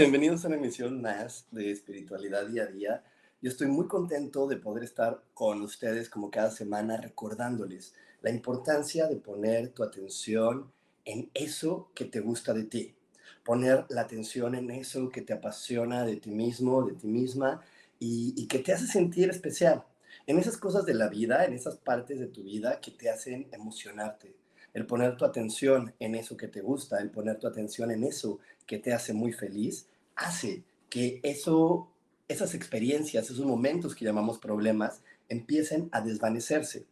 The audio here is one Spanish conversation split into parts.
Bienvenidos a una emisión más de Espiritualidad Día a Día. Yo estoy muy contento de poder estar con ustedes como cada semana recordándoles la importancia de poner tu atención en eso que te gusta de ti, poner la atención en eso que te apasiona de ti mismo, de ti misma y, y que te hace sentir especial, en esas cosas de la vida, en esas partes de tu vida que te hacen emocionarte, el poner tu atención en eso que te gusta, el poner tu atención en eso que te hace muy feliz, hace que eso, esas experiencias, esos momentos que llamamos problemas, empiecen a desvanecerse.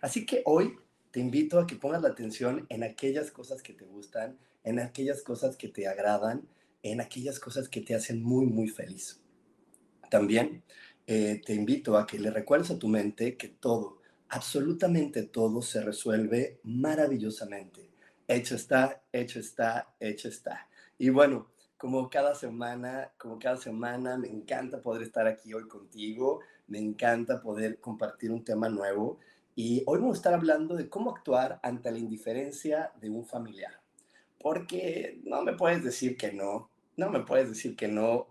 Así que hoy te invito a que pongas la atención en aquellas cosas que te gustan, en aquellas cosas que te agradan, en aquellas cosas que te hacen muy, muy feliz. También eh, te invito a que le recuerdes a tu mente que todo, absolutamente todo se resuelve maravillosamente. Hecho está, hecho está, hecho está. Y bueno, como cada semana, como cada semana, me encanta poder estar aquí hoy contigo, me encanta poder compartir un tema nuevo y hoy vamos a estar hablando de cómo actuar ante la indiferencia de un familiar. Porque no me puedes decir que no, no me puedes decir que no.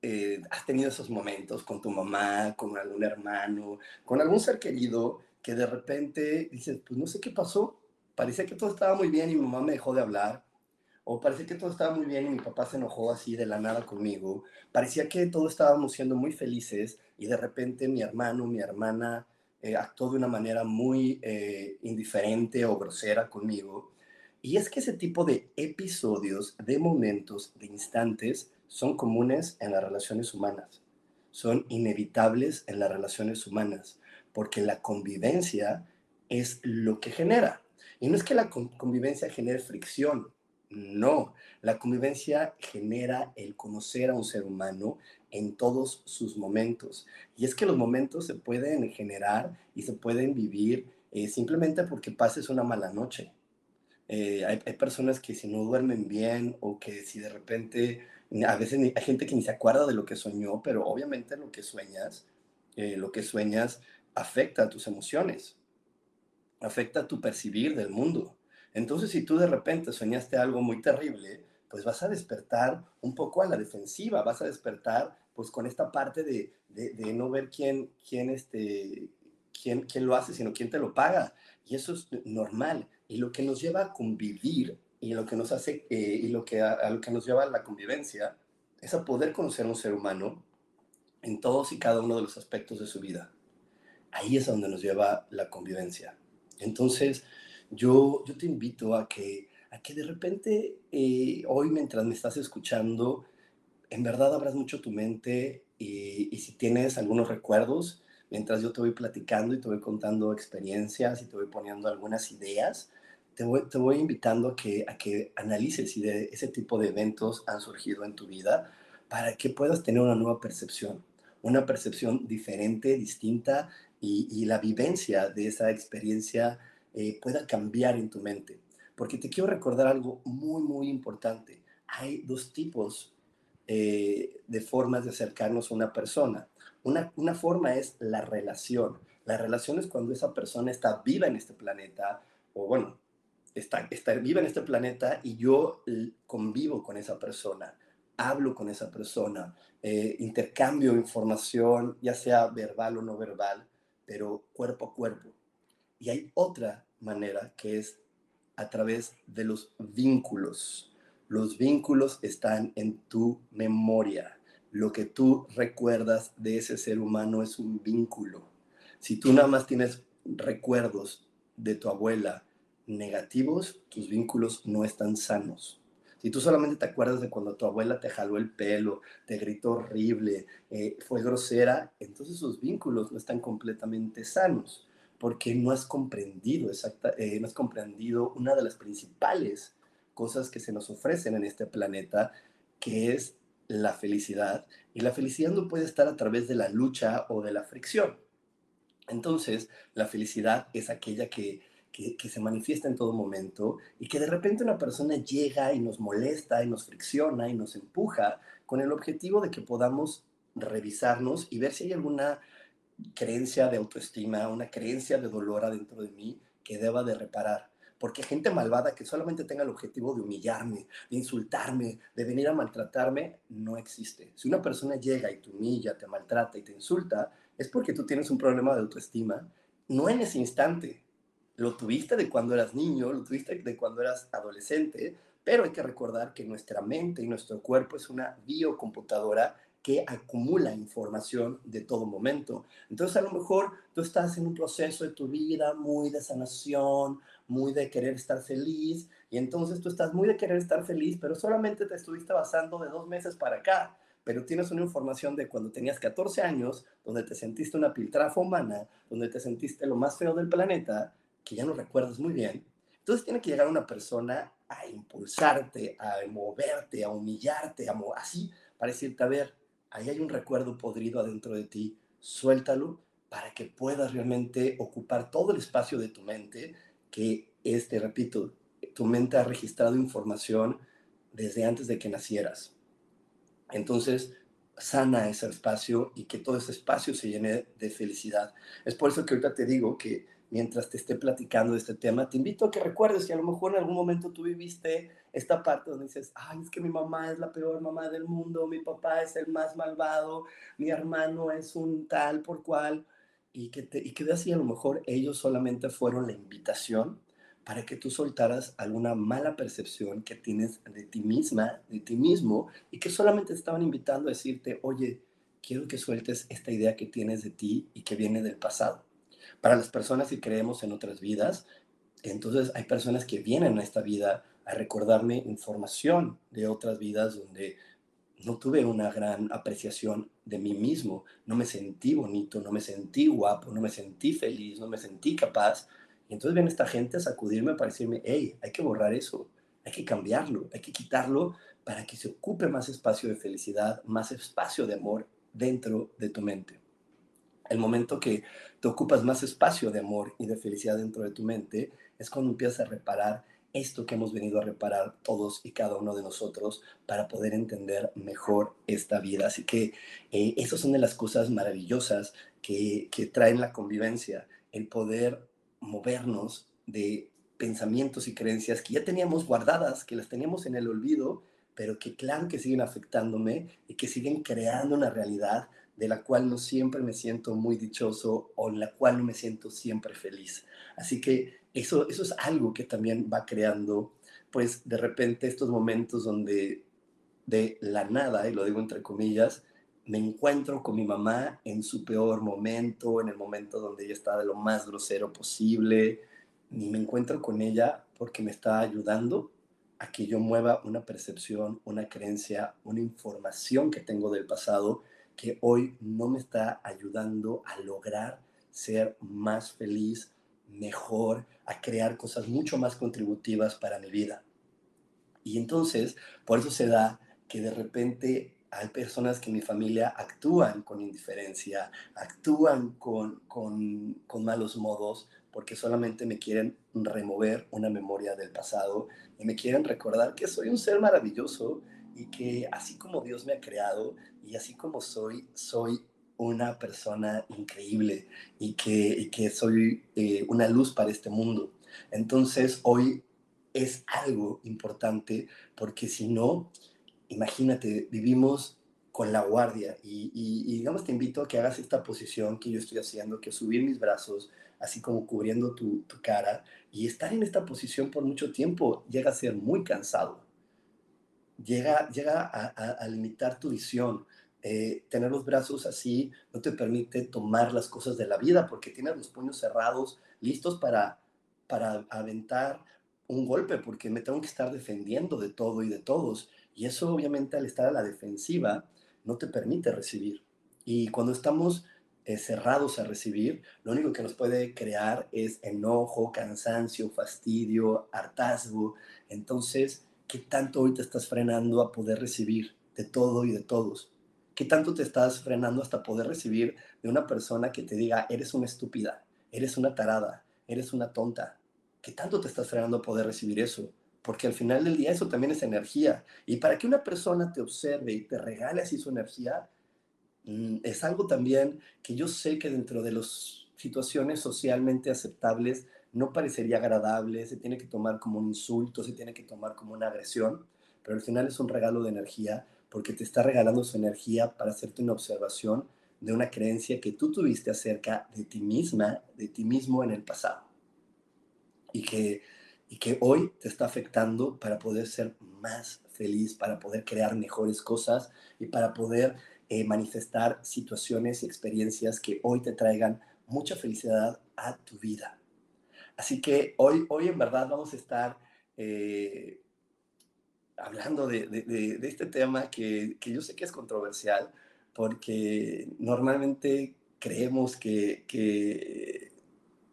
Eh, has tenido esos momentos con tu mamá, con algún hermano, con algún ser querido que de repente dices, pues no sé qué pasó, parecía que todo estaba muy bien y mi mamá me dejó de hablar, o parecía que todo estaba muy bien y mi papá se enojó así de la nada conmigo, parecía que todos estábamos siendo muy felices y de repente mi hermano, mi hermana eh, actuó de una manera muy eh, indiferente o grosera conmigo. Y es que ese tipo de episodios, de momentos, de instantes, son comunes en las relaciones humanas, son inevitables en las relaciones humanas porque la convivencia es lo que genera. Y no es que la convivencia genere fricción, no, la convivencia genera el conocer a un ser humano en todos sus momentos. Y es que los momentos se pueden generar y se pueden vivir eh, simplemente porque pases una mala noche. Eh, hay, personas que si no duermen bien o que si de repente, a veces hay gente que ni se acuerda de lo que soñó, pero obviamente lo que sueñas, eh, lo que sueñas afecta a tus emociones, afecta a tu percibir del mundo. Entonces, si tú de repente soñaste algo muy terrible, pues vas a despertar un poco a la defensiva, vas a despertar pues con esta parte de, de, no ver quién, quién, este, quién, quién lo hace, sino quién te lo paga. Y eso es normal. Y lo que nos lleva a convivir y lo que nos hace, eh, y lo que a, lo que nos lleva a la convivencia, es a poder conocer a un ser humano en todos y cada uno de los aspectos de su vida ahí es donde nos lleva la convivencia. Entonces, yo, yo te invito a que, a que de repente eh, hoy mientras me estás escuchando, en verdad abras mucho tu mente y, si tienes algunos recuerdos, mientras yo te voy platicando y te voy contando experiencias y te voy poniendo algunas ideas, te voy, te voy invitando a que, a que analices si de ese tipo de eventos han surgido en tu vida para que puedas tener una nueva percepción, una percepción diferente, distinta y, la vivencia de esa experiencia eh, pueda cambiar en tu mente. Porque te quiero recordar algo muy, muy importante. Hay dos tipos eh, de formas de acercarnos a una persona. Una, una forma es la relación. La relación es cuando esa persona está viva en este planeta, o bueno, está, está viva en este planeta y yo convivo con esa persona, hablo con esa persona, eh, intercambio información, ya sea verbal o no verbal, pero cuerpo a cuerpo. Y hay otra manera que es a través de los vínculos. Los vínculos están en tu memoria. Lo que tú recuerdas de ese ser humano es un vínculo. Si tú nada más tienes recuerdos de tu abuela negativos, tus vínculos no están sanos. Si tú solamente te acuerdas de cuando tu abuela te jaló el pelo, te gritó horrible, eh, fue grosera, entonces sus vínculos no están completamente sanos, porque no has comprendido exacta, eh, no has comprendido una de las principales cosas que se nos ofrecen en este planeta, que es la felicidad. Y la felicidad no puede estar a través de la lucha o de la fricción. Entonces, la felicidad es aquella que que, se manifiesta en todo momento y que de repente una persona llega y nos molesta y nos fricciona y nos empuja con el objetivo de que podamos revisarnos y ver si hay alguna creencia de autoestima, una creencia de dolor adentro de mí que deba de reparar. Porque gente malvada que solamente tenga el objetivo de humillarme, de insultarme, de venir a maltratarme, no existe. Si una persona llega y te humilla, te maltrata y te insulta, es porque tú tienes un problema de autoestima, no en ese instante, lo tuviste de cuando eras niño, lo tuviste de cuando eras adolescente, pero hay que recordar que nuestra mente y nuestro cuerpo es una biocomputadora que acumula información de todo momento. Entonces a lo mejor tú estás en un proceso de tu vida muy de sanación, muy de querer estar feliz, y entonces tú estás muy de querer estar feliz, pero solamente te estuviste basando de dos meses para acá pero tienes una información de cuando tenías 14 años, donde te sentiste una piltrafa humana, donde te sentiste lo más feo del planeta, que ya no recuerdas muy bien. Entonces tiene que llegar una persona a impulsarte, a moverte, a humillarte, a así, para decirte, a ver, ahí hay un recuerdo podrido adentro de ti, suéltalo para que puedas realmente ocupar todo el espacio de tu mente, que este, repito, tu mente ha registrado información desde antes de que nacieras. Entonces, sana ese espacio y que todo ese espacio se llene de felicidad. Es por eso que ahorita te digo que mientras te esté platicando de este tema, te invito a que recuerdes que a lo mejor en algún momento tú viviste esta parte donde dices, ay, es que mi mamá es la peor mamá del mundo, mi papá es el más malvado, mi hermano es un tal por cual, y que, te, y que de así a lo mejor ellos solamente fueron la invitación para que tú soltaras alguna mala percepción que tienes de ti misma, de ti mismo, y que solamente estaban invitando a decirte, oye, quiero que sueltes esta idea que tienes de ti y que viene del pasado para las personas que creemos en otras vidas, entonces hay personas que vienen a esta vida a recordarme información de otras vidas donde no tuve una gran apreciación de mí mismo, no me sentí bonito, no me sentí guapo, no me sentí feliz, no me sentí capaz. Y entonces viene esta gente a sacudirme para decirme, hey, hay que borrar eso, hay que cambiarlo, hay que quitarlo para que se ocupe más espacio de felicidad, más espacio de amor dentro de tu mente el momento que te ocupas más espacio de amor y de felicidad dentro de tu mente, es cuando empiezas a reparar esto que hemos venido a reparar todos y cada uno de nosotros para poder entender mejor esta vida. Así que eh, esas son de las cosas maravillosas que, que traen la convivencia, el poder movernos de pensamientos y creencias que ya teníamos guardadas, que las teníamos en el olvido, pero que claro que siguen afectándome y que siguen creando una realidad de la cual no siempre me siento muy dichoso o en la cual no me siento siempre feliz. Así que eso, eso es algo que también va creando, pues de repente estos momentos donde de la nada, y lo digo entre comillas, me encuentro con mi mamá en su peor momento, en el momento donde ella está de lo más grosero posible, ni me encuentro con ella porque me está ayudando a que yo mueva una percepción, una creencia, una información que tengo del pasado que hoy no me está ayudando a lograr ser más feliz, mejor, a crear cosas mucho más contributivas para mi vida. Y entonces, por eso se da que de repente hay personas que en mi familia actúan con indiferencia, actúan con, con, con malos modos, porque solamente me quieren remover una memoria del pasado y me quieren recordar que soy un ser maravilloso, y que así como Dios me ha creado y así como soy, soy una persona increíble y que, que soy eh, una luz para este mundo. Entonces hoy es algo importante porque si no, imagínate, vivimos con la guardia y, digamos te invito a que hagas esta posición que yo estoy haciendo, que subir mis brazos, así como cubriendo tu cara y estar en esta posición por mucho tiempo llega a ser muy cansado llega, llega a, limitar tu visión. Eh, tener los brazos así no te permite tomar las cosas de la vida porque tienes los puños cerrados, listos para, para aventar un golpe, porque me tengo que estar defendiendo de todo y de todos. Y eso obviamente al estar a la defensiva no te permite recibir. Y cuando estamos eh, cerrados a recibir, lo único que nos puede crear es enojo, cansancio, fastidio, hartazgo. Entonces, ¿qué tanto hoy te estás frenando a poder recibir de todo y de todos? ¿Qué tanto te estás frenando hasta poder recibir de una persona que te diga, eres una estúpida, eres una tarada, eres una tonta? ¿Qué tanto te estás frenando a poder recibir eso? Porque al final del día eso también es energía. Y para que una persona te observe y te regale así su energía, Mm, es algo también que yo sé que dentro de las situaciones socialmente aceptables no parecería agradable, se tiene que tomar como un insulto, se tiene que tomar como una agresión, pero al final es un regalo de energía porque te está regalando su energía para hacerte una observación de una creencia que tú tuviste acerca de ti misma, de ti mismo en el pasado. Y que, y que hoy te está afectando para poder ser más feliz, para poder crear mejores cosas y para poder eh, manifestar situaciones y experiencias que hoy te traigan mucha felicidad a tu vida. Así que hoy, hoy en verdad vamos a estar eh, hablando de, este tema que, que, yo sé que es controversial porque normalmente creemos que, que,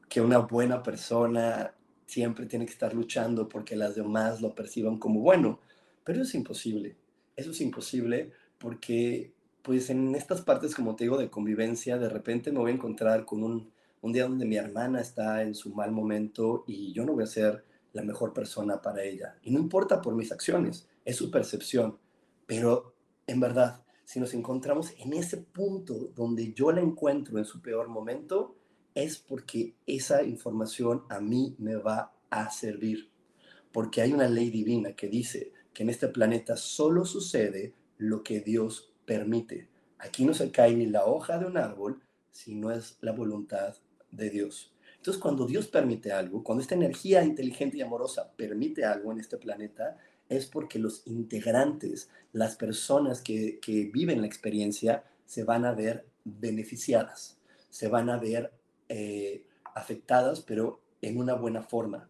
que una buena persona siempre tiene que estar luchando porque las demás lo perciban como bueno, pero eso es imposible. Eso es imposible porque pues en estas partes, como te digo, de convivencia, de repente me voy a encontrar con un, un día donde mi hermana está en su mal momento y yo no voy a ser la mejor persona para ella. Y no importa por mis acciones, es su percepción. Pero en verdad, si nos encontramos en ese punto donde yo la encuentro en su peor momento, es porque esa información a mí me va a servir. Porque hay una ley divina que dice que en este planeta solo sucede lo que Dios permite. Aquí no se cae ni la hoja de un árbol si no es la voluntad de Dios. Entonces, cuando Dios permite algo, cuando esta energía inteligente y amorosa permite algo en este planeta, es porque los integrantes, las personas que, viven la experiencia, se van a ver beneficiadas, se van a ver eh, afectadas, pero en una buena forma.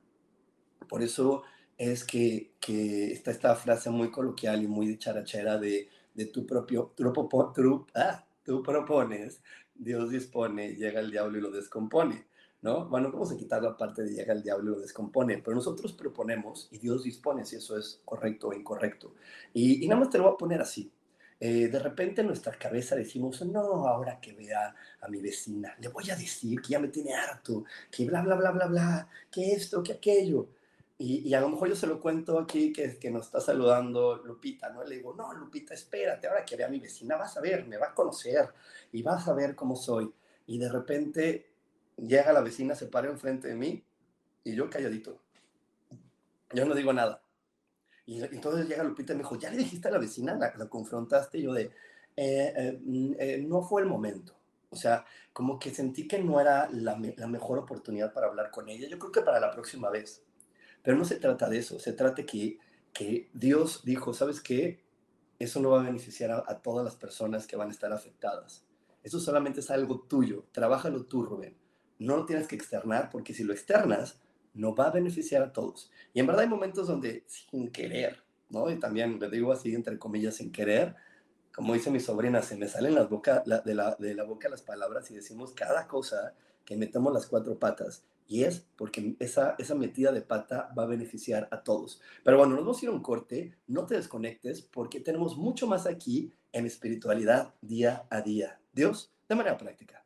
Por eso es que, que está esta frase muy coloquial y muy dicharachera de de tu propio, tu, ah, tú propones, Dios dispone, llega el diablo y lo descompone, ¿no? Bueno, vamos a quitar la parte de llega el diablo y lo descompone, pero nosotros proponemos y Dios dispone si eso es correcto o incorrecto. Y, y nada más te lo voy a poner así. Eh, de repente en nuestra cabeza decimos, no, ahora que vea a mi vecina, le voy a decir que ya me tiene harto, que bla, bla, bla, bla, bla, que esto, que aquello. Y, a lo mejor yo se lo cuento aquí que, que nos está saludando Lupita, ¿no? Le digo, no, Lupita, espérate, ahora que vea a mi vecina vas a ver, me va a conocer y vas a ver cómo soy. Y de repente llega la vecina, se para enfrente de mí y yo calladito. Yo no digo nada. Y entonces llega Lupita y me dijo, ¿ya le dijiste a la vecina? ¿La, confrontaste? Y yo de, eh, eh, mm, eh, no fue el momento. O sea, como que sentí que no era la, la mejor oportunidad para hablar con ella. Yo creo que para la próxima vez. Pero no se trata de eso, se trata que, que Dios dijo, ¿sabes qué? Eso no va a beneficiar a, todas las personas que van a estar afectadas. Eso solamente es algo tuyo, trabájalo tú, Rubén. No lo tienes que externar porque si lo externas, no va a beneficiar a todos. Y en verdad hay momentos donde sin querer, ¿no? Y también le digo así, entre comillas, sin querer, como dice mi sobrina, se me salen las boca, de, la, de la boca las palabras y decimos cada cosa que metemos las cuatro patas. Y es porque esa, esa metida de pata va a beneficiar a todos. Pero bueno, nos vamos a ir a un corte, no te desconectes porque tenemos mucho más aquí en espiritualidad día a día. Dios, de manera práctica.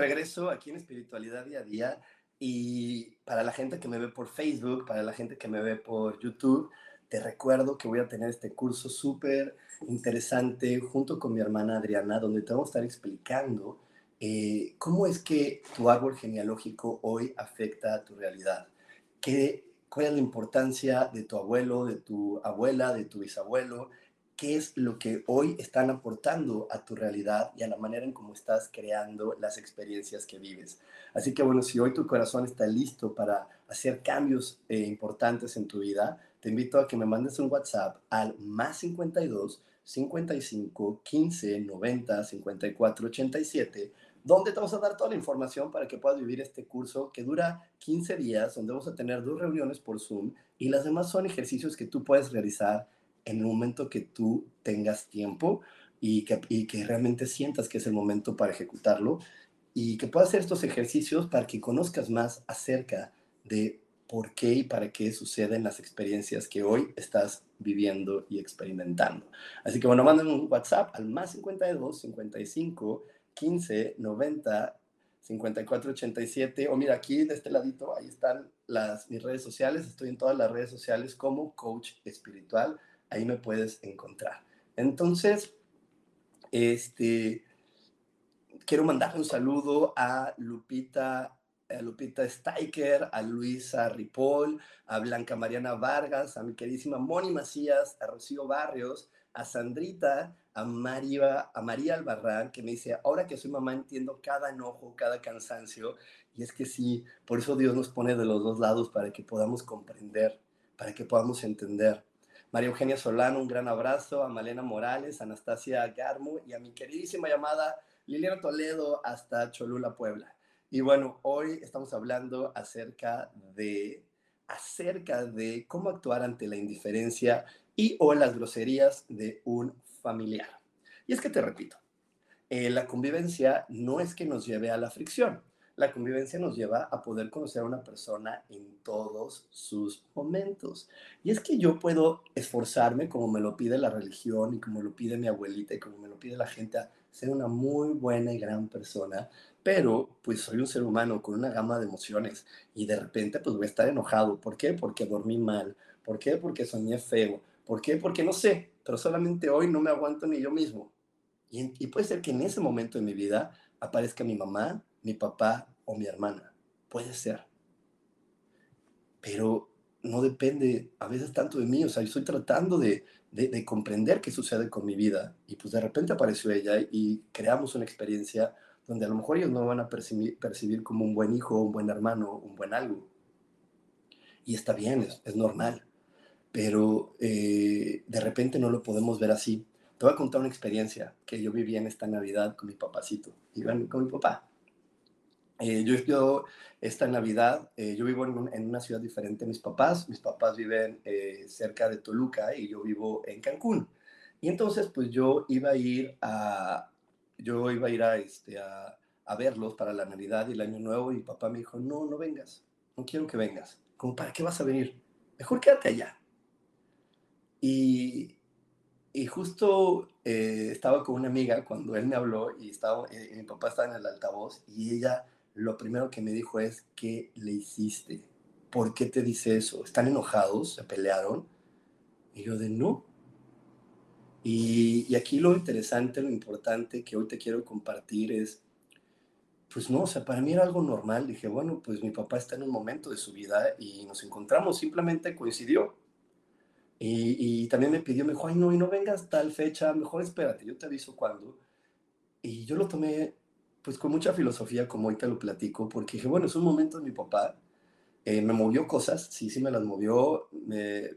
Regreso aquí en Espiritualidad Día a Día. Y para la gente que me ve por Facebook, para la gente que me ve por YouTube, te recuerdo que voy a tener este curso súper interesante junto con mi hermana Adriana, donde te vamos a estar explicando eh, cómo es que tu árbol genealógico hoy afecta a tu realidad. ¿Qué, ¿Cuál es la importancia de tu abuelo, de tu abuela, de tu bisabuelo? Qué es lo que hoy están aportando a tu realidad y a la manera en cómo estás creando las experiencias que vives. Así que bueno, si hoy tu corazón está listo para hacer cambios eh, importantes en tu vida, te invito a que me mandes un WhatsApp al más 52 55 15 90 54 87 donde te vamos a dar toda la información para que puedas vivir este curso que dura 15 días, donde vamos a tener dos reuniones por Zoom y las demás son ejercicios que tú puedes realizar en el momento que tú tengas tiempo y que, y que realmente sientas que es el momento para ejecutarlo y que puedas hacer estos ejercicios para que conozcas más acerca de por qué y para qué suceden las experiencias que hoy estás viviendo y experimentando. Así que bueno, manden un WhatsApp al más 52 55 15 90 54 87 o mira aquí de este ladito ahí están las mis redes sociales, estoy en todas las redes sociales como coach espiritual ahí me puedes encontrar. Entonces, este, quiero mandar un saludo a Lupita, a Lupita Steiker, a Luisa Ripoll, a Blanca Mariana Vargas, a mi queridísima Moni Macías, a Rocío Barrios, a Sandrita, a María, a María Albarrán, que me dice, ahora que soy mamá entiendo cada enojo, cada cansancio, y es que sí, por eso Dios nos pone de los dos lados para que podamos comprender, para que podamos entender. María Eugenia Solano, un gran abrazo, a Malena Morales, Anastasia Garmo y a mi queridísima llamada Liliana Toledo hasta Cholula, Puebla. Y bueno, hoy estamos hablando acerca de, acerca de cómo actuar ante la indiferencia y o las groserías de un familiar. Y es que te repito, eh, la convivencia no es que nos lleve a la fricción, la convivencia nos lleva a poder conocer a una persona en todos sus momentos. Y es que yo puedo esforzarme como me lo pide la religión y como lo pide mi abuelita y como me lo pide la gente a ser una muy buena y gran persona, pero pues soy un ser humano con una gama de emociones y de repente pues voy a estar enojado. ¿Por qué? Porque dormí mal. ¿Por qué? Porque soñé feo. ¿Por qué? Porque no sé, pero solamente hoy no me aguanto ni yo mismo. Y, y puede ser que en ese momento de mi vida aparezca mi mamá, mi papá o mi hermana. Puede ser. Pero no depende a veces tanto de mí. O sea, yo estoy tratando de, de, comprender qué sucede con mi vida. Y pues de repente apareció ella y creamos una experiencia donde a lo mejor ellos no van a percibir, percibir como un buen hijo, un buen hermano, un buen algo. Y está bien, es, normal. pero eh, de repente no lo podemos ver así. Te voy a contar una experiencia que yo viví en esta Navidad con mi papacito, con mi papá. Eh, yo, yo, esta Navidad, eh, yo vivo en, en, una ciudad diferente a mis papás. Mis papás viven eh, cerca de Toluca y yo vivo en Cancún. Y entonces, pues yo iba a ir a, yo iba a ir a, este, a, a verlos para la Navidad y el Año Nuevo y papá me dijo, no, no vengas, no quiero que vengas. Como, ¿para qué vas a venir? Mejor quédate allá. Y, y justo eh, estaba con una amiga cuando él me habló y, estaba, eh, mi papá estaba en el altavoz y ella lo primero que me dijo es, ¿qué le hiciste? ¿Por qué te dice eso? ¿Están enojados? ¿Se pelearon? Y yo de no. Y, y aquí lo interesante, lo importante que hoy te quiero compartir es, pues no, o sea, para mí era algo normal. Dije, bueno, pues mi papá está en un momento de su vida y nos encontramos, simplemente coincidió. Y, y, también me pidió, me dijo, ay, no, y no vengas tal fecha, mejor espérate, yo te aviso cuándo. Y yo lo tomé pues con mucha filosofía, como hoy te lo platico, porque dije, bueno, es un momento de mi papá, eh, me movió cosas, sí, sí me las movió,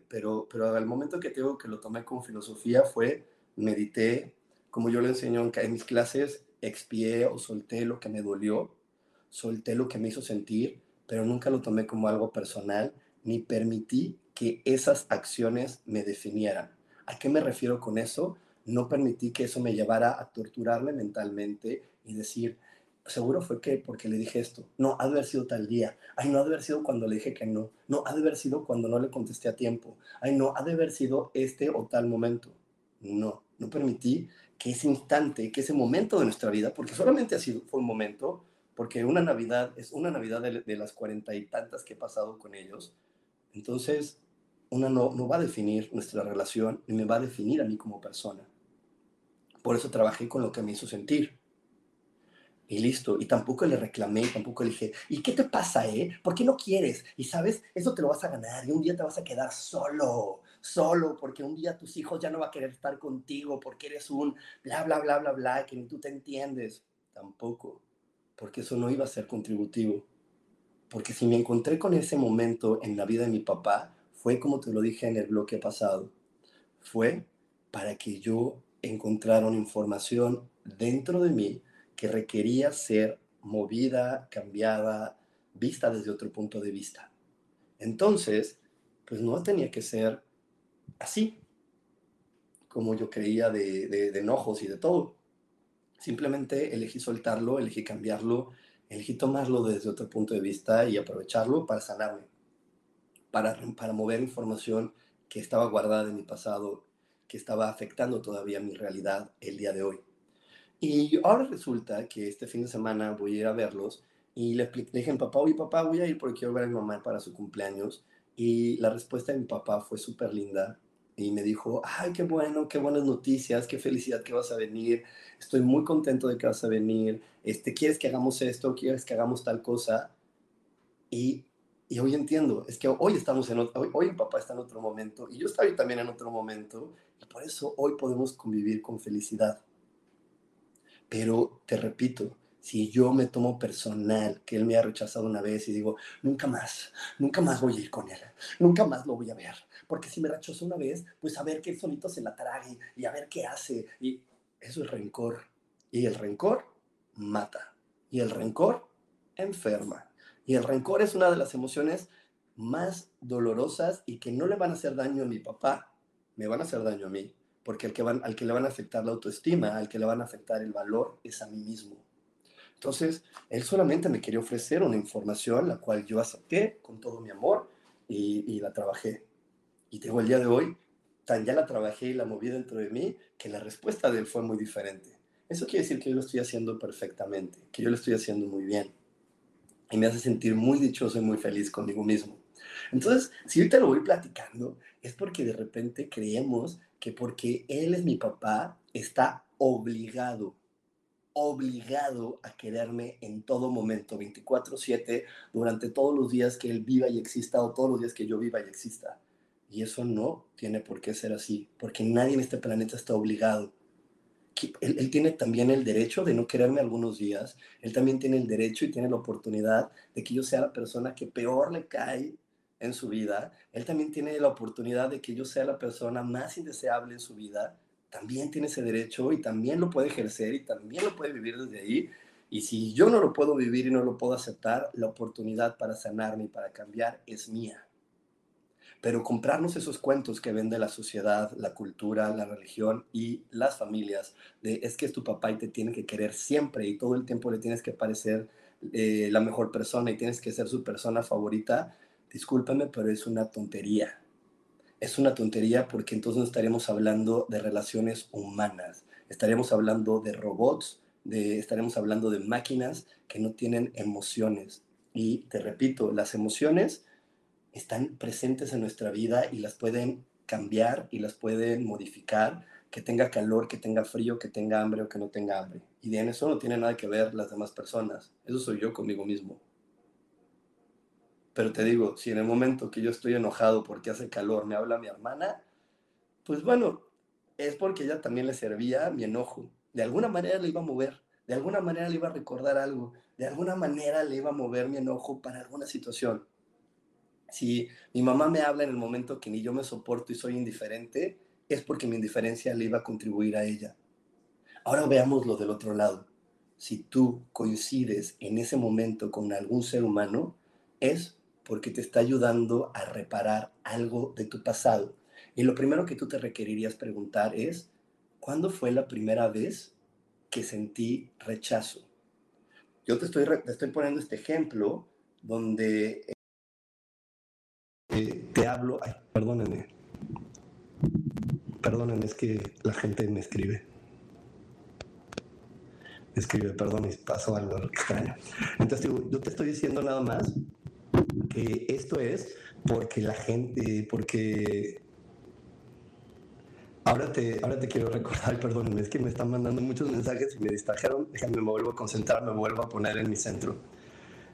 pero, pero al momento que tengo que lo tomé con filosofía fue, medité, como yo le enseño en, en mis clases, expié o solté lo que me dolió, solté lo que me hizo sentir, pero nunca lo tomé como algo personal, ni permití que esas acciones me definieran. ¿A qué me refiero con eso? No permití que eso me llevara a torturarme mentalmente y decir, seguro fue que porque le dije esto. No, ha de haber sido tal día. Ay, no ha de haber sido cuando le dije que no. No, ha de haber sido cuando no le contesté a tiempo. Ay, no, ha de haber sido este o tal momento. No, no permití que ese instante, que ese momento de nuestra vida, porque solamente ha sido, fue un momento, porque una Navidad es una Navidad de, de las cuarenta y tantas que he pasado con ellos. Entonces, una no, no va a definir nuestra relación y me va a definir a mí como persona. Por eso trabajé con lo que me hizo sentir y listo. Y tampoco le reclamé, tampoco le dije, ¿y qué te pasa, eh? ¿Por qué no quieres? Y sabes, eso te lo vas a ganar y un día te vas a quedar solo, solo, porque un día tus hijos ya no van a querer estar contigo porque eres un bla, bla, bla, bla, bla, que ni tú te entiendes. Tampoco, porque eso no iba a ser contributivo. Porque si me encontré con ese momento en la vida de mi papá, fue como te lo dije en el bloque pasado, fue para que yo encontrara una información dentro de mí que requería ser movida, cambiada, vista desde otro punto de vista. Entonces, pues no tenía que ser así, como yo creía de, enojos y de todo. Simplemente elegí soltarlo, elegí cambiarlo, elegí tomarlo desde otro punto de vista y aprovecharlo para sanarme, para, para mover información que estaba guardada en mi pasado, que estaba afectando todavía mi realidad el día de hoy. Y ahora resulta que este fin de semana voy a ir a verlos y le, le dije a mi papá, oye papá, voy a ir porque quiero ver a mi mamá para su cumpleaños. Y la respuesta de mi papá fue súper linda y me dijo, ay, qué bueno, qué buenas noticias, qué felicidad que vas a venir, estoy muy contento de que vas a venir, este, ¿quieres que hagamos esto? ¿Quieres que hagamos tal cosa? Y, y hoy entiendo, es que hoy estamos en otro, hoy, hoy mi papá está en otro momento y yo estoy también en otro momento y por eso hoy podemos convivir con felicidad. Pero te repito, si yo me tomo personal que él me ha rechazado una vez y digo, nunca más, nunca más voy a ir con él, nunca más lo voy a ver, porque si me rechazó una vez, pues a ver que él solito se la trague y a ver qué hace. Y eso es rencor. Y el rencor mata. Y el rencor enferma. Y el rencor es una de las emociones más dolorosas y que no le van a hacer daño a mi papá, me van a hacer daño a mí porque al que, al que le van a afectar la autoestima, al que le van a afectar el valor, es a mí mismo. Entonces, él solamente me quería ofrecer una información, la cual yo acepté con todo mi amor y, la trabajé. Y tengo el día de hoy, tan ya la trabajé y la moví dentro de mí, que la respuesta de él fue muy diferente. Eso quiere decir que yo lo estoy haciendo perfectamente, que yo lo estoy haciendo muy bien. Y me hace sentir muy dichoso y muy feliz conmigo mismo. Entonces, si ahorita lo voy platicando, es porque de repente creemos que porque él es mi papá, está obligado, obligado a quererme en todo momento, 24/7, durante todos los días que él viva y exista o todos los días que yo viva y exista. Y eso no tiene por qué ser así, porque nadie en este planeta está obligado. Él, él, tiene también el derecho de no quererme algunos días, él también tiene el derecho y tiene la oportunidad de que yo sea la persona que peor le cae en su vida, él también tiene la oportunidad de que yo sea la persona más indeseable en su vida, también tiene ese derecho y también lo puede ejercer y también lo puede vivir desde ahí. Y si yo no lo puedo vivir y no lo puedo aceptar, la oportunidad para sanarme y para cambiar es mía. Pero comprarnos esos cuentos que vende la sociedad, la cultura, la religión y las familias, de es que es tu papá y te tiene que querer siempre y todo el tiempo le tienes que parecer eh, la mejor persona y tienes que ser su persona favorita, discúlpame, pero es una tontería. Es una tontería porque entonces no estaremos hablando de relaciones humanas, estaremos hablando de robots, de, estaremos hablando de máquinas que no tienen emociones. Y te repito, las emociones están presentes en nuestra vida y las pueden cambiar y las pueden modificar, que tenga calor, que tenga frío, que tenga hambre o que no tenga hambre. Y en eso no tiene nada que ver las demás personas. Eso soy yo conmigo mismo. Pero te digo, si en el momento que yo estoy enojado porque hace calor me habla mi hermana, pues bueno, es porque ella también le servía mi enojo. De alguna manera le iba a mover, de alguna manera le iba a recordar algo, de alguna manera le iba a mover mi enojo para alguna situación. Si mi mamá me habla en el momento que ni yo me soporto y soy indiferente, es porque mi indiferencia le iba a contribuir a ella. Ahora veámoslo del otro lado. Si tú coincides en ese momento con algún ser humano, es porque te está ayudando a reparar algo de tu pasado. Y lo primero que tú te requerirías preguntar es, ¿cuándo fue la primera vez que sentí rechazo? Yo te estoy, te estoy poniendo este ejemplo donde te hablo, ay, perdónenme, perdónenme, es que la gente me escribe. Me escribe, perdón, pasó algo extraño. Entonces, yo te estoy diciendo nada más que esto es porque la gente, porque ahora te, ahora te quiero recordar, perdónenme, es que me están mandando muchos mensajes y me distrajeron, déjame, me vuelvo a concentrar, me vuelvo a poner en mi centro.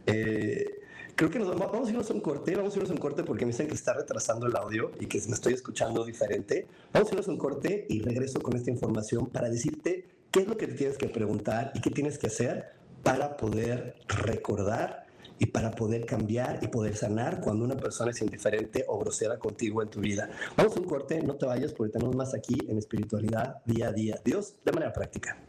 Eh, Creo que nos, vamos a irnos a un corte, vamos a irnos a un corte porque me dicen que está retrasando el audio y que me estoy escuchando diferente. Vamos a irnos a un corte y regreso con esta información para decirte qué es lo que te tienes que preguntar y qué tienes que hacer para poder recordar y para poder cambiar y poder sanar cuando una persona es indiferente o grosera contigo en tu vida. Vamos a un corte, no te vayas porque tenemos más aquí en espiritualidad día a día. Dios, de manera práctica.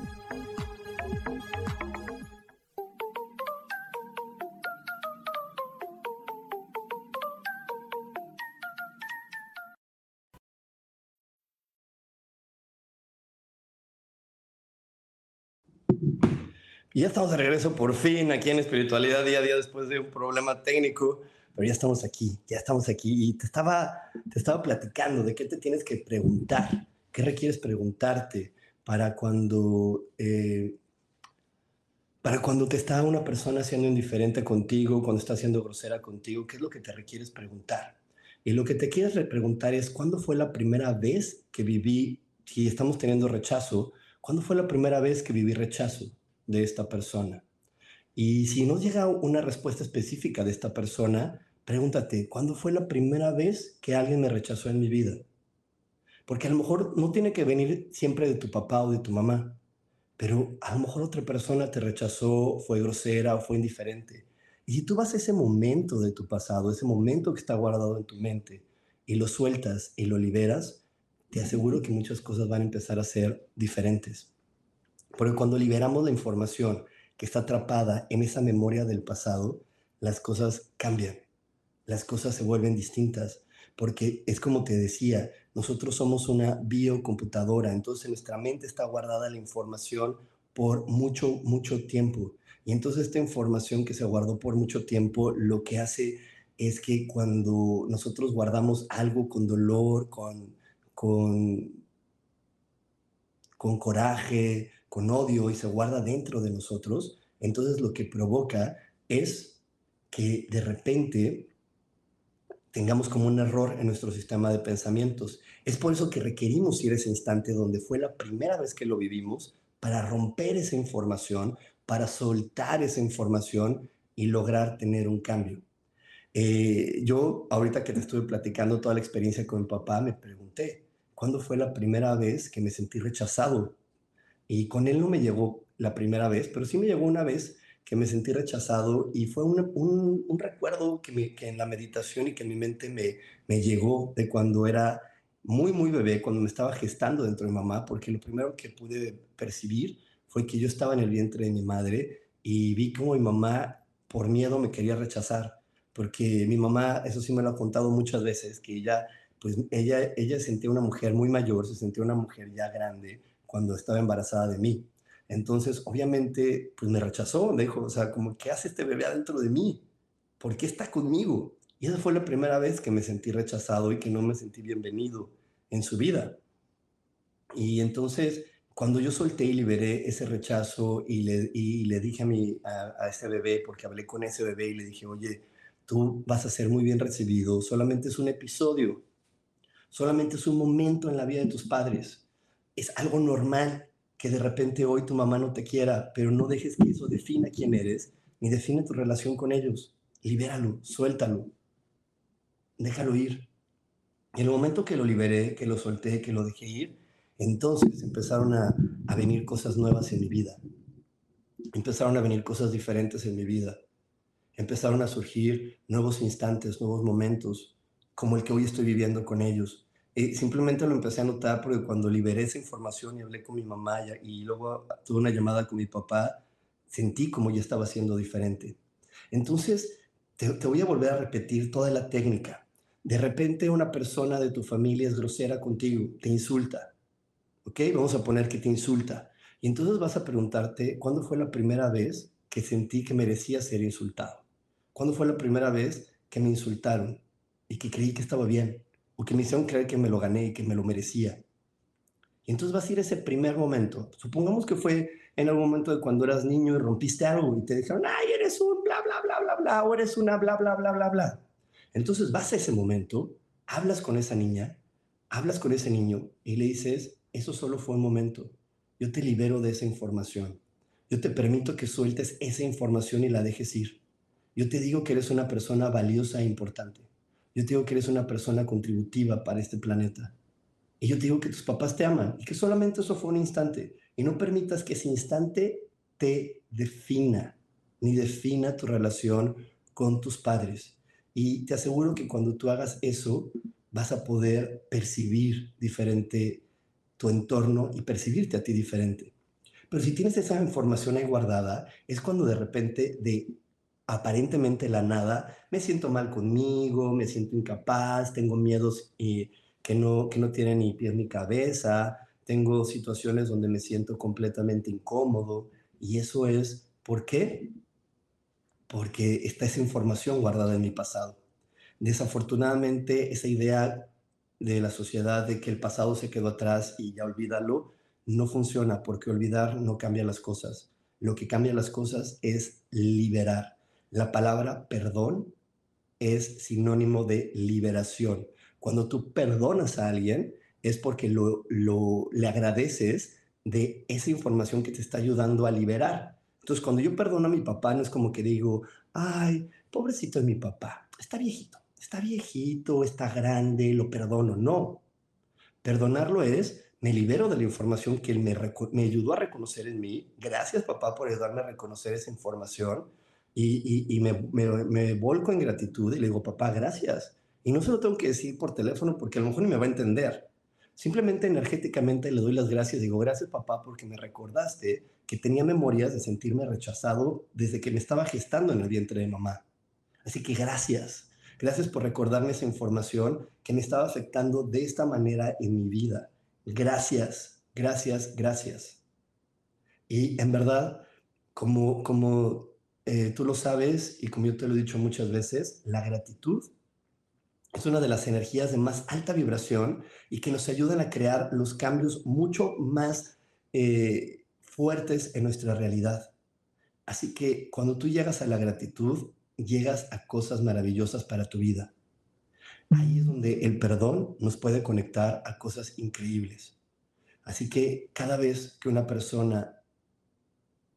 Ya estamos de regreso por fin aquí en Espiritualidad Día a Día después de un problema técnico, pero ya estamos aquí, ya estamos aquí y te estaba, te estaba platicando de qué te tienes que preguntar, qué requieres preguntarte para cuando, eh, para cuando te está una persona siendo indiferente contigo, cuando está siendo grosera contigo, qué es lo que te requieres preguntar. Y lo que te quieres preguntar es, ¿cuándo fue la primera vez que viví, si estamos teniendo rechazo, ¿cuándo fue la primera vez que viví rechazo? De esta persona. Y si no llega una respuesta específica de esta persona, pregúntate, ¿cuándo fue la primera vez que alguien me rechazó en mi vida? Porque a lo mejor no tiene que venir siempre de tu papá o de tu mamá, pero a lo mejor otra persona te rechazó, fue grosera o fue indiferente. Y si tú vas a ese momento de tu pasado, ese momento que está guardado en tu mente, y lo sueltas y lo liberas, te aseguro que muchas cosas van a empezar a ser diferentes. Porque cuando liberamos la información que está atrapada en esa memoria del pasado, las cosas cambian, las cosas se vuelven distintas, porque es como te decía, nosotros somos una biocomputadora, entonces en nuestra mente está guardada la información por mucho, mucho tiempo. Y entonces esta información que se guardó por mucho tiempo, lo que hace es que cuando nosotros guardamos algo con dolor, con, con, con coraje, con odio y se guarda dentro de nosotros, entonces lo que provoca es que de repente tengamos como un error en nuestro sistema de pensamientos. Es por eso que requerimos ir a ese instante donde fue la primera vez que lo vivimos para romper esa información, para soltar esa información y lograr tener un cambio. Eh, yo, ahorita que te estuve platicando toda la experiencia con mi papá, me pregunté, ¿cuándo fue la primera vez que me sentí rechazado y con él no me llegó la primera vez, pero sí me llegó una vez que me sentí rechazado y fue un, un, recuerdo que, me, que, en la meditación y que en mi mente me, me llegó de cuando era muy, muy bebé, cuando me estaba gestando dentro de mamá, porque lo primero que pude percibir fue que yo estaba en el vientre de mi madre y vi como mi mamá por miedo me quería rechazar, porque mi mamá, eso sí me lo ha contado muchas veces, que ella, pues ella, ella sentía una mujer muy mayor, se sentía una mujer ya grande, cuando estaba embarazada de mí. Entonces, obviamente, pues me rechazó, me dijo, o sea, como, ¿qué hace este bebé adentro de mí? ¿Por qué está conmigo? Y esa fue la primera vez que me sentí rechazado y que no me sentí bienvenido en su vida. Y entonces, cuando yo solté y liberé ese rechazo y le, y le dije a, mi, a, a ese bebé, porque hablé con ese bebé y le dije, oye, tú vas a ser muy bien recibido, solamente es un episodio, solamente es un momento en la vida de tus padres es algo normal que de repente hoy tu mamá no te quiera, pero no dejes que eso defina quién eres, ni define tu relación con ellos. Libéralo, suéltalo, déjalo ir. Y en el momento que lo liberé, que lo solté, que lo dejé ir, entonces empezaron a, a venir cosas nuevas en mi vida. Empezaron a venir cosas diferentes en mi vida. Empezaron a surgir nuevos instantes, nuevos momentos, como el que hoy estoy viviendo con ellos eh, simplemente lo empecé a notar porque cuando liberé esa información y hablé con mi mamá y, luego tuve una llamada con mi papá, sentí como ya estaba siendo diferente. Entonces, te, te voy a volver a repetir toda la técnica. De repente una persona de tu familia es grosera contigo, te insulta. ¿Ok? Vamos a poner que te insulta. Y entonces vas a preguntarte, ¿cuándo fue la primera vez que sentí que merecía ser insultado? ¿Cuándo fue la primera vez que me insultaron y que creí que estaba bien? O que me hicieron creer que me lo gané y que me lo merecía. Y entonces vas a ir ese primer momento. Supongamos que fue en algún momento de cuando eras niño y rompiste algo y te dijeron, ay, eres un bla, bla, bla, bla, bla, o eres una bla, bla, bla, bla, bla. Entonces vas a ese momento, hablas con esa niña, hablas con ese niño y le dices, eso solo fue un momento. Yo te libero de esa información. Yo te permito que sueltes esa información y la dejes ir. Yo te digo que eres una persona valiosa e importante. Yo te digo que eres una persona contributiva para este planeta. Y yo te digo que tus papás te aman y que solamente eso fue un instante. Y no permitas que ese instante te defina, ni defina tu relación con tus padres. Y te aseguro que cuando tú hagas eso, vas a poder percibir diferente tu entorno y percibirte a ti diferente. Pero si tienes esa información ahí guardada, es cuando de repente de aparentemente la nada, me siento mal conmigo, me siento incapaz, tengo miedos y que, no, que no tienen ni pies ni cabeza, tengo situaciones donde me siento completamente incómodo Y eso es, ¿por qué? Porque está esa información guardada en mi pasado. Desafortunadamente, esa idea de la sociedad de que el pasado se quedó atrás y ya olvídalo, no funciona porque olvidar no cambia las cosas. Lo que cambia las cosas es liberar. La palabra perdón es sinónimo de liberación. Cuando tú perdonas a alguien es porque lo, le agradeces de esa información que te está ayudando a liberar. Entonces, cuando yo perdono a mi papá, no es como que digo, ay, pobrecito es mi papá, está viejito, está viejito, está grande, lo perdono. No. Perdonarlo es, me libero de la información que él me, me ayudó a reconocer en mí. Gracias, papá, por ayudarme a reconocer esa información. Y, me, me, volco en gratitud y le digo, papá, gracias. Y no se lo tengo que decir por teléfono porque a lo mejor ni me va a entender. Simplemente energéticamente le doy las gracias. Digo, gracias, papá, porque me recordaste que tenía memorias de sentirme rechazado desde que me estaba gestando en el vientre de mamá. Así que gracias. Gracias por recordarme esa información que me estaba afectando de esta manera en mi vida. Gracias, gracias, gracias. Y en verdad, como, como eh, tú lo sabes y como yo te lo he dicho muchas veces, la gratitud es una de las energías de más alta vibración y que nos ayudan a crear los cambios mucho más eh, fuertes en nuestra realidad. Así que cuando tú llegas a la gratitud, llegas a cosas maravillosas para tu vida. Ahí es donde el perdón nos puede conectar a cosas increíbles. Así que cada vez que una persona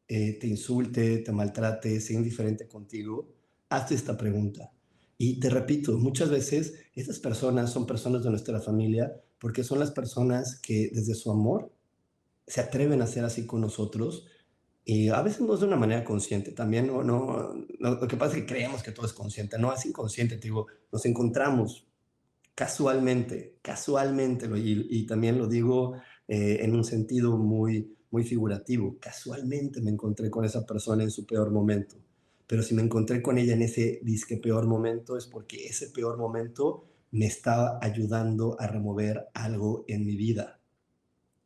eh, te insulte, te maltrate, sea indiferente contigo, hazte esta pregunta. Y te repito, muchas veces estas personas son personas de nuestra familia porque son las personas que desde su amor se atreven a ser así con nosotros y a veces no es de una manera consciente, también no, no, lo que pasa es que creemos que todo es consciente, no es inconsciente, te digo, nos encontramos casualmente, casualmente, y, también lo digo eh, en un sentido muy, muy figurativo. Casualmente me encontré con esa persona en su peor momento. Pero si me encontré con ella en ese disque peor momento es porque ese peor momento me estaba ayudando a remover algo en mi vida.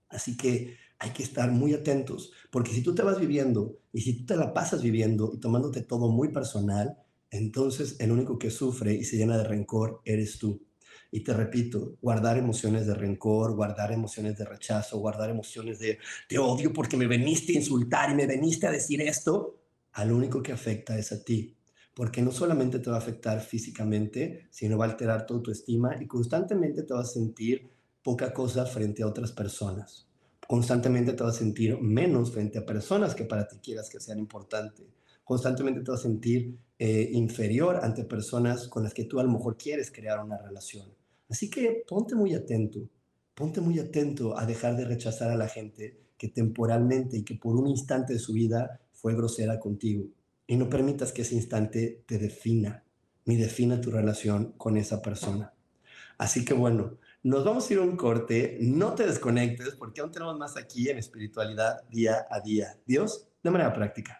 Así que hay que estar muy atentos, porque si tú te vas viviendo y si tú te la pasas viviendo y tomándote todo muy personal, entonces el único que sufre y se llena de rencor eres tú. Y te repito, guardar emociones de rencor, guardar emociones de rechazo, guardar emociones de te odio porque me veniste a insultar y me veniste a decir esto, al único que afecta es a ti. Porque no solamente te va a afectar físicamente, sino va a alterar tu autoestima y constantemente te vas a sentir poca cosa frente a otras personas. Constantemente te vas a sentir menos frente a personas que para ti quieras que sean importantes. Constantemente te vas a sentir eh, inferior ante personas con las que tú a lo mejor quieres crear una relación. Así que ponte muy atento, ponte muy atento a dejar de rechazar a la gente que temporalmente y que por un instante de su vida fue grosera contigo. Y no permitas que ese instante te defina, ni defina tu relación con esa persona. Así que bueno, nos vamos a ir a un corte. No te desconectes porque aún tenemos más aquí en espiritualidad día a día. Dios, de manera práctica.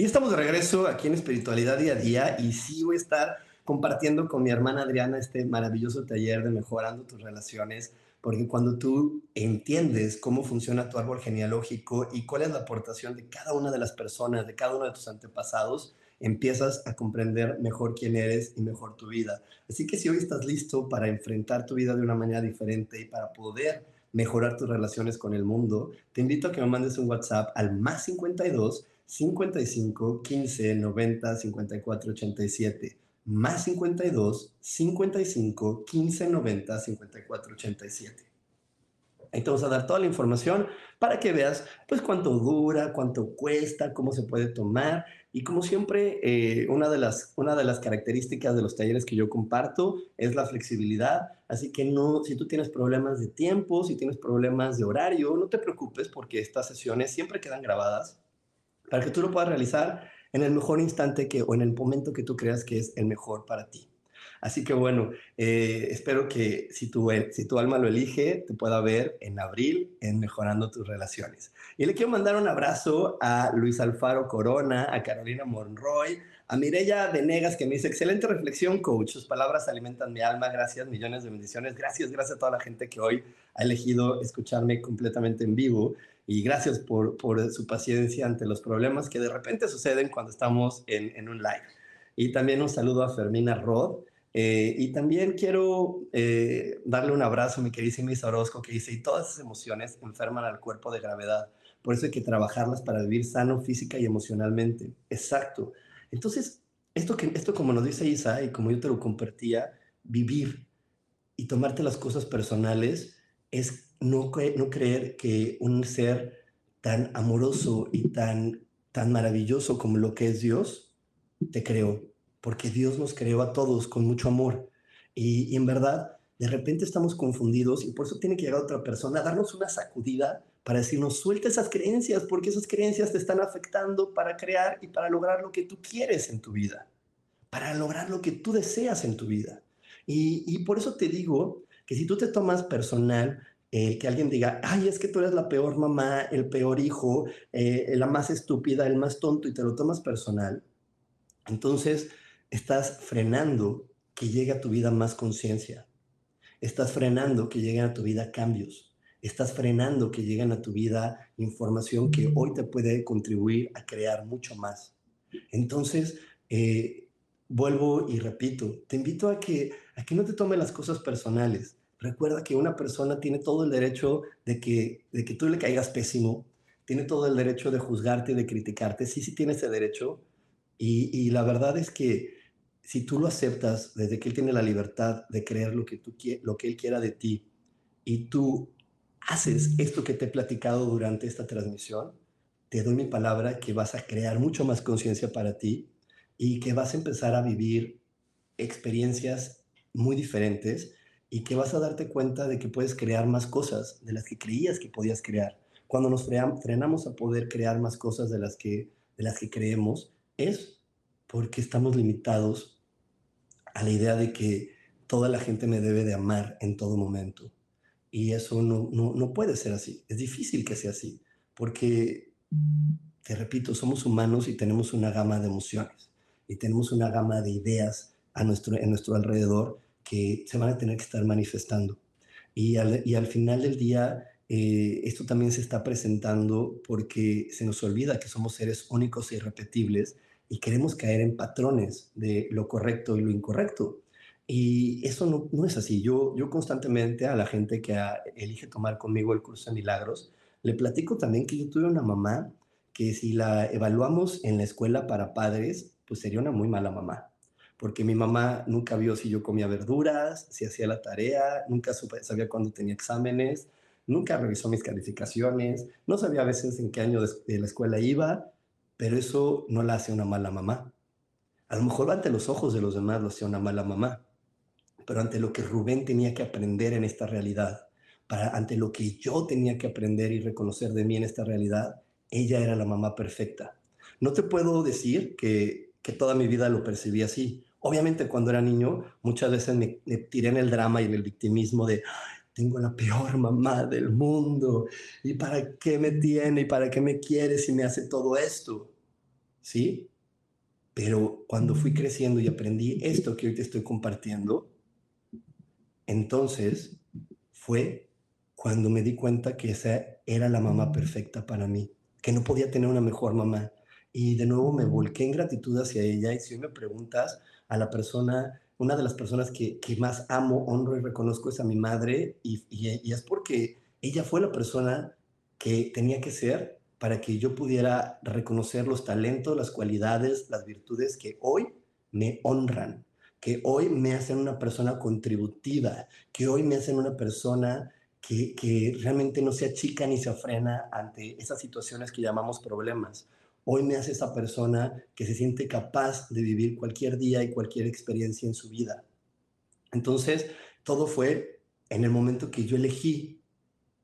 Y estamos de regreso aquí en Espiritualidad Día a Día y sí voy a estar compartiendo con mi hermana Adriana este maravilloso taller de mejorando tus relaciones, porque cuando tú entiendes cómo funciona tu árbol genealógico y cuál es la aportación de cada una de las personas, de cada uno de tus antepasados, empiezas a comprender mejor quién eres y mejor tu vida. Así que si hoy estás listo para enfrentar tu vida de una manera diferente y para poder mejorar tus relaciones con el mundo, te invito a que me mandes un WhatsApp al más 52 55 15 90 54 87 más 52 55 15 90 54 87. Ahí te vamos a dar toda la información para que veas pues cuánto dura, cuánto cuesta, cómo se puede tomar y como siempre eh, una, de las, una de las características de los talleres que yo comparto es la flexibilidad, así que no, si tú tienes problemas de tiempo, si tienes problemas de horario, no te preocupes porque estas sesiones siempre quedan grabadas para que tú lo puedas realizar en el mejor instante que, o en el momento que tú creas que es el mejor para ti. Así que bueno, eh, espero que si tu, si tu alma lo elige, te pueda ver en abril en Mejorando tus Relaciones. Y le quiero mandar un abrazo a Luis Alfaro Corona, a Carolina Monroy, a Mireya Venegas, que me dice, excelente reflexión, coach. Sus palabras alimentan mi alma. Gracias, millones de bendiciones. Gracias, gracias a toda la gente que hoy ha elegido escucharme completamente en vivo y gracias por, por, su paciencia ante los problemas que de repente suceden cuando estamos en, en un live. Y también un saludo a Fermina Rod. Eh, y también quiero eh, darle un abrazo a mi queridísima Isa Orozco que dice, y todas esas emociones enferman al cuerpo de gravedad. Por eso hay que trabajarlas para vivir sano física y emocionalmente. Exacto. Entonces, esto, que, esto como nos dice Isa y como yo te lo compartía, vivir y tomarte las cosas personales es no, no creer que un ser tan amoroso y tan, tan maravilloso como lo que es Dios, te creó, porque Dios nos creó a todos con mucho amor. Y, en verdad, de repente estamos confundidos y por eso tiene que llegar otra persona a darnos una sacudida para decirnos, suelta esas creencias, porque esas creencias te están afectando para crear y para lograr lo que tú quieres en tu vida, para lograr lo que tú deseas en tu vida. Y, y por eso te digo que si tú te tomas personal eh, que alguien diga, ay, es que tú eres la peor mamá, el peor hijo, eh, la más estúpida, el más tonto, y te lo tomas personal, entonces estás frenando que llegue a tu vida más conciencia. Estás frenando que lleguen a tu vida cambios. Estás frenando que lleguen a tu vida información que hoy te puede contribuir a crear mucho más. Entonces, eh, vuelvo y repito, te invito a que, a que no te tome las cosas personales recuerda que una persona tiene todo el derecho de que, de que tú le caigas pésimo, tiene todo el derecho de juzgarte de criticarte, sí, sí tiene ese derecho. Y, y, la verdad es que si tú lo aceptas desde que él tiene la libertad de creer lo que, tú, lo que él quiera de ti y tú haces esto que te he platicado durante esta transmisión, te doy mi palabra que vas a crear mucho más conciencia para ti y que vas a empezar a vivir experiencias muy diferentes y que vas a darte cuenta de que puedes crear más cosas de las que creías que podías crear. Cuando nos frenamos a poder crear más cosas de las que, de las que creemos, es porque estamos limitados a la idea de que toda la gente me debe de amar en todo momento. Y eso no, no, no puede ser así. Es difícil que sea así, porque, te repito, somos humanos y tenemos una gama de emociones y tenemos una gama de ideas a nuestro, en nuestro alrededor que se van a tener que estar manifestando. Y al, final del día, eh, esto también se está presentando porque se nos olvida que somos seres únicos e irrepetibles y queremos caer en patrones de lo correcto y lo incorrecto. Y eso no, no es así. Yo, yo constantemente a la gente que elige tomar conmigo el curso de milagros, le platico también que yo tuve una mamá que si la evaluamos en la escuela para padres, pues sería una muy mala mamá porque mi mamá nunca vio si yo comía verduras, si hacía la tarea, nunca sabía cuándo tenía exámenes, nunca revisó mis calificaciones, no sabía a veces en qué año de, la escuela iba, pero eso no la hace una mala mamá. A lo mejor ante los ojos de los demás lo hacía una mala mamá, pero ante lo que Rubén tenía que aprender en esta realidad, para, ante lo que yo tenía que aprender y reconocer de mí en esta realidad, ella era la mamá perfecta. No te puedo decir que, que toda mi vida lo percibí así. Obviamente cuando era niño muchas veces me, tiré en el drama y en el victimismo de tengo la peor mamá del mundo y para qué me tiene y para qué me quiere si me hace todo esto. ¿Sí? Pero cuando fui creciendo y aprendí esto que hoy te estoy compartiendo, entonces fue cuando me di cuenta que esa era la mamá perfecta para mí, que no podía tener una mejor mamá. Y de nuevo me volqué en gratitud hacia ella. Y si hoy me preguntas, a la persona, una de las personas que, más amo, honro y reconozco es a mi madre y, y, es porque ella fue la persona que tenía que ser para que yo pudiera reconocer los talentos, las cualidades, las virtudes que hoy me honran, que hoy me hacen una persona contributiva, que hoy me hacen una persona que, que realmente no se achica ni se afrena ante esas situaciones que llamamos problemas hoy me hace esa persona que se siente capaz de vivir cualquier día y cualquier experiencia en su vida. Entonces, todo fue en el momento que yo elegí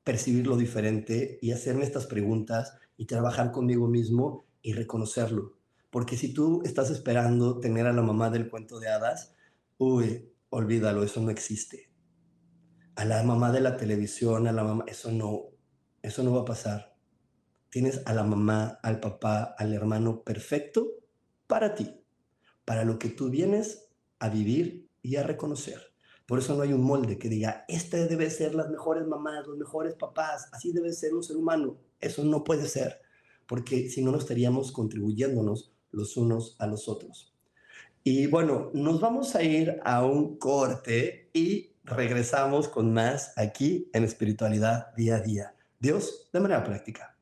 percibir lo diferente y hacerme estas preguntas y trabajar conmigo mismo y reconocerlo. Porque si tú estás esperando tener a la mamá del cuento de hadas, uy, olvídalo, eso no existe. A la mamá de la televisión, a la mamá, eso no, eso no va a pasar. Tienes a la mamá, al papá, al hermano perfecto para ti, para lo que tú vienes a vivir y a reconocer. Por eso no hay un molde que diga, este debe ser las mejores mamás, los mejores papás, así debe ser un ser humano. Eso no puede ser, porque si no, no estaríamos contribuyéndonos los unos a los otros. Y bueno, nos vamos a ir a un corte y regresamos con más aquí en espiritualidad día a día. Dios de manera práctica.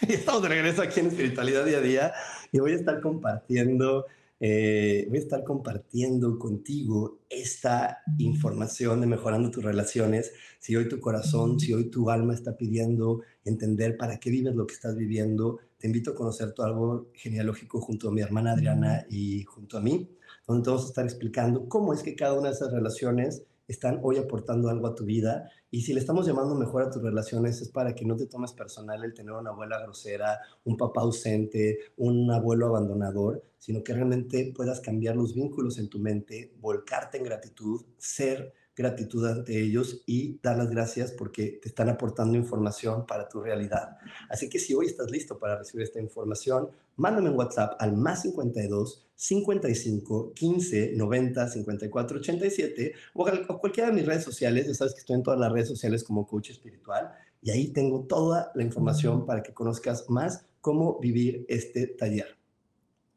estamos de regreso aquí en Espiritualidad Día a Día y voy a estar compartiendo, eh, voy a estar compartiendo contigo esta información de mejorando tus relaciones. Si hoy tu corazón, si hoy tu alma está pidiendo entender para qué vives lo que estás viviendo, te invito a conocer tu árbol genealógico junto a mi hermana Adriana y junto a mí, donde te vamos a estar explicando cómo es que cada una de esas relaciones están hoy aportando algo a tu vida. Y si le estamos llamando mejor a tus relaciones es para que no te tomes personal el tener una abuela grosera, un papá ausente, un abuelo abandonador, sino que realmente puedas cambiar los vínculos en tu mente, volcarte en gratitud, ser gratitud ante ellos y dar las gracias porque te están aportando información para tu realidad. Así que si hoy estás listo para recibir esta información, mándame un WhatsApp al más 52 55 15 90 54 87 o a cualquiera de mis redes sociales. Ya sabes que estoy en todas las redes sociales como coach espiritual y ahí tengo toda la información para que conozcas más cómo vivir este taller.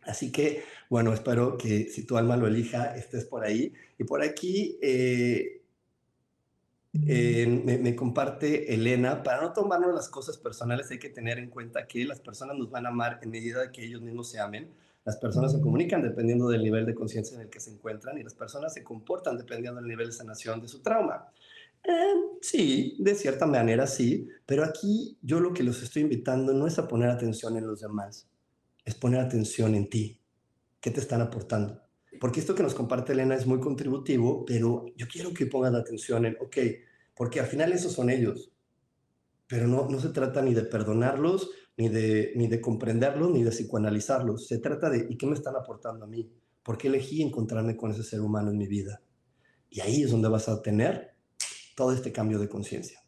Así que, bueno, espero que si tu alma lo elija, estés por ahí. Y por aquí eh, me, me, comparte Elena, para no tomarnos las cosas personales hay que tener en cuenta que las personas nos van a amar en medida que ellos mismos se amen. Las personas se comunican dependiendo del nivel de conciencia en el que se encuentran y las personas se comportan dependiendo del nivel de sanación de su trauma. Eh, sí, de cierta manera sí, pero aquí yo lo que los estoy invitando no es a poner atención en los demás, es poner atención en ti. ¿Qué te están aportando? Porque esto que nos comparte Elena es muy contributivo, pero yo quiero que pongan atención en, ok, porque al final esos son ellos, pero no, no se trata ni de perdonarlos, ni de, ni de comprenderlos, ni de psicoanalizarlos. Se trata de, ¿y qué me están aportando a mí? ¿Por qué elegí encontrarme con ese ser humano en mi vida? Y ahí es donde vas a tener todo este cambio de conciencia.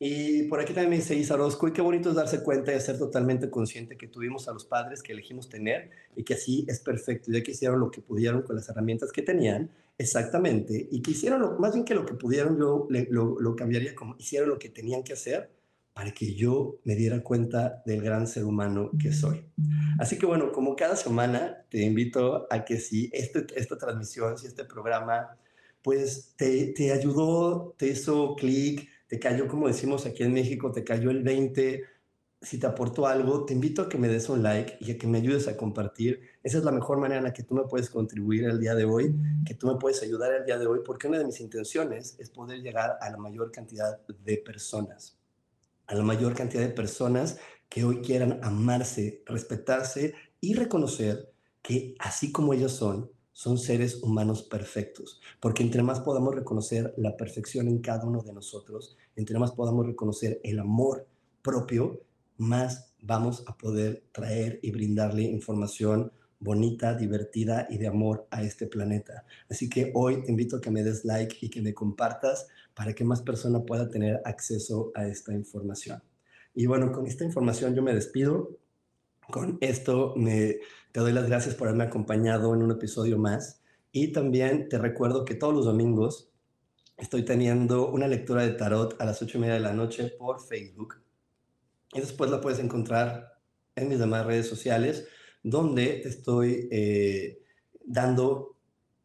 Y por aquí también dice Isa Orozco, y qué bonito es darse cuenta y ser totalmente consciente que tuvimos a los padres que elegimos tener y que así es perfecto, ya que hicieron lo que pudieron con las herramientas que tenían, exactamente, y que hicieron, lo, más bien que lo que pudieron, yo lo, lo cambiaría como hicieron lo que tenían que hacer para que yo me diera cuenta del gran ser humano que soy. Así que bueno, como cada semana, te invito a que si este, esta transmisión, si este programa, pues te, te ayudó, te hizo clic, te cayó, como decimos aquí en México, te cayó el 20, si te aportó algo, te invito a que me des un like y a que me ayudes a compartir. Esa es la mejor manera en la que tú me puedes contribuir el día de hoy, que tú me puedes ayudar el día de hoy, porque una de mis intenciones es poder llegar a la mayor cantidad de personas, a la mayor cantidad de personas que hoy quieran amarse, respetarse y reconocer que así como ellos son, son seres humanos perfectos, porque entre más podamos reconocer la perfección en cada uno de nosotros, entre más podamos reconocer el amor propio, más vamos a poder traer y brindarle información bonita, divertida y de amor a este planeta. Así que hoy te invito a que me des like y que me compartas para que más personas puedan tener acceso a esta información. Y bueno, con esta información yo me despido. Con esto me, te doy las gracias por haberme acompañado en un episodio más. Y también te recuerdo que todos los domingos estoy teniendo una lectura de tarot a las ocho y media de la noche por Facebook. Y después la puedes encontrar en mis demás redes sociales, donde estoy eh, dando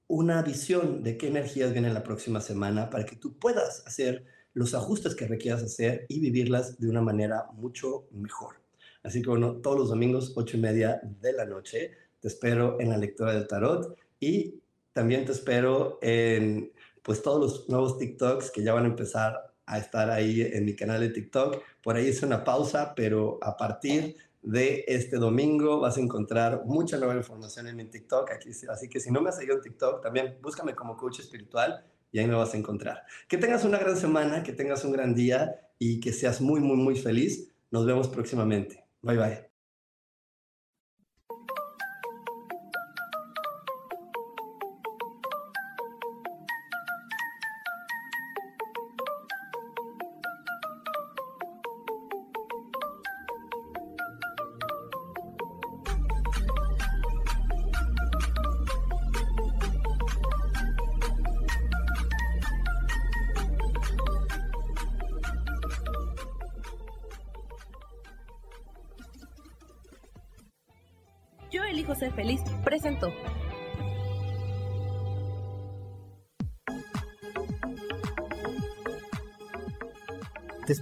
una visión de qué energías vienen la próxima semana para que tú puedas hacer los ajustes que requieras hacer y vivirlas de una manera mucho mejor. Así que bueno, todos los domingos, ocho y media de la noche, te espero en la lectura del tarot y también te espero en pues todos los nuevos TikToks que ya van a empezar a estar ahí en mi canal de TikTok. Por ahí hice una pausa, pero a partir de este domingo vas a encontrar mucha nueva información en mi TikTok. Así que si no me has seguido en TikTok, también búscame como coach espiritual y ahí me vas a encontrar. Que tengas una gran semana, que tengas un gran día y que seas muy, muy, muy feliz. Nos vemos próximamente. Bye bye.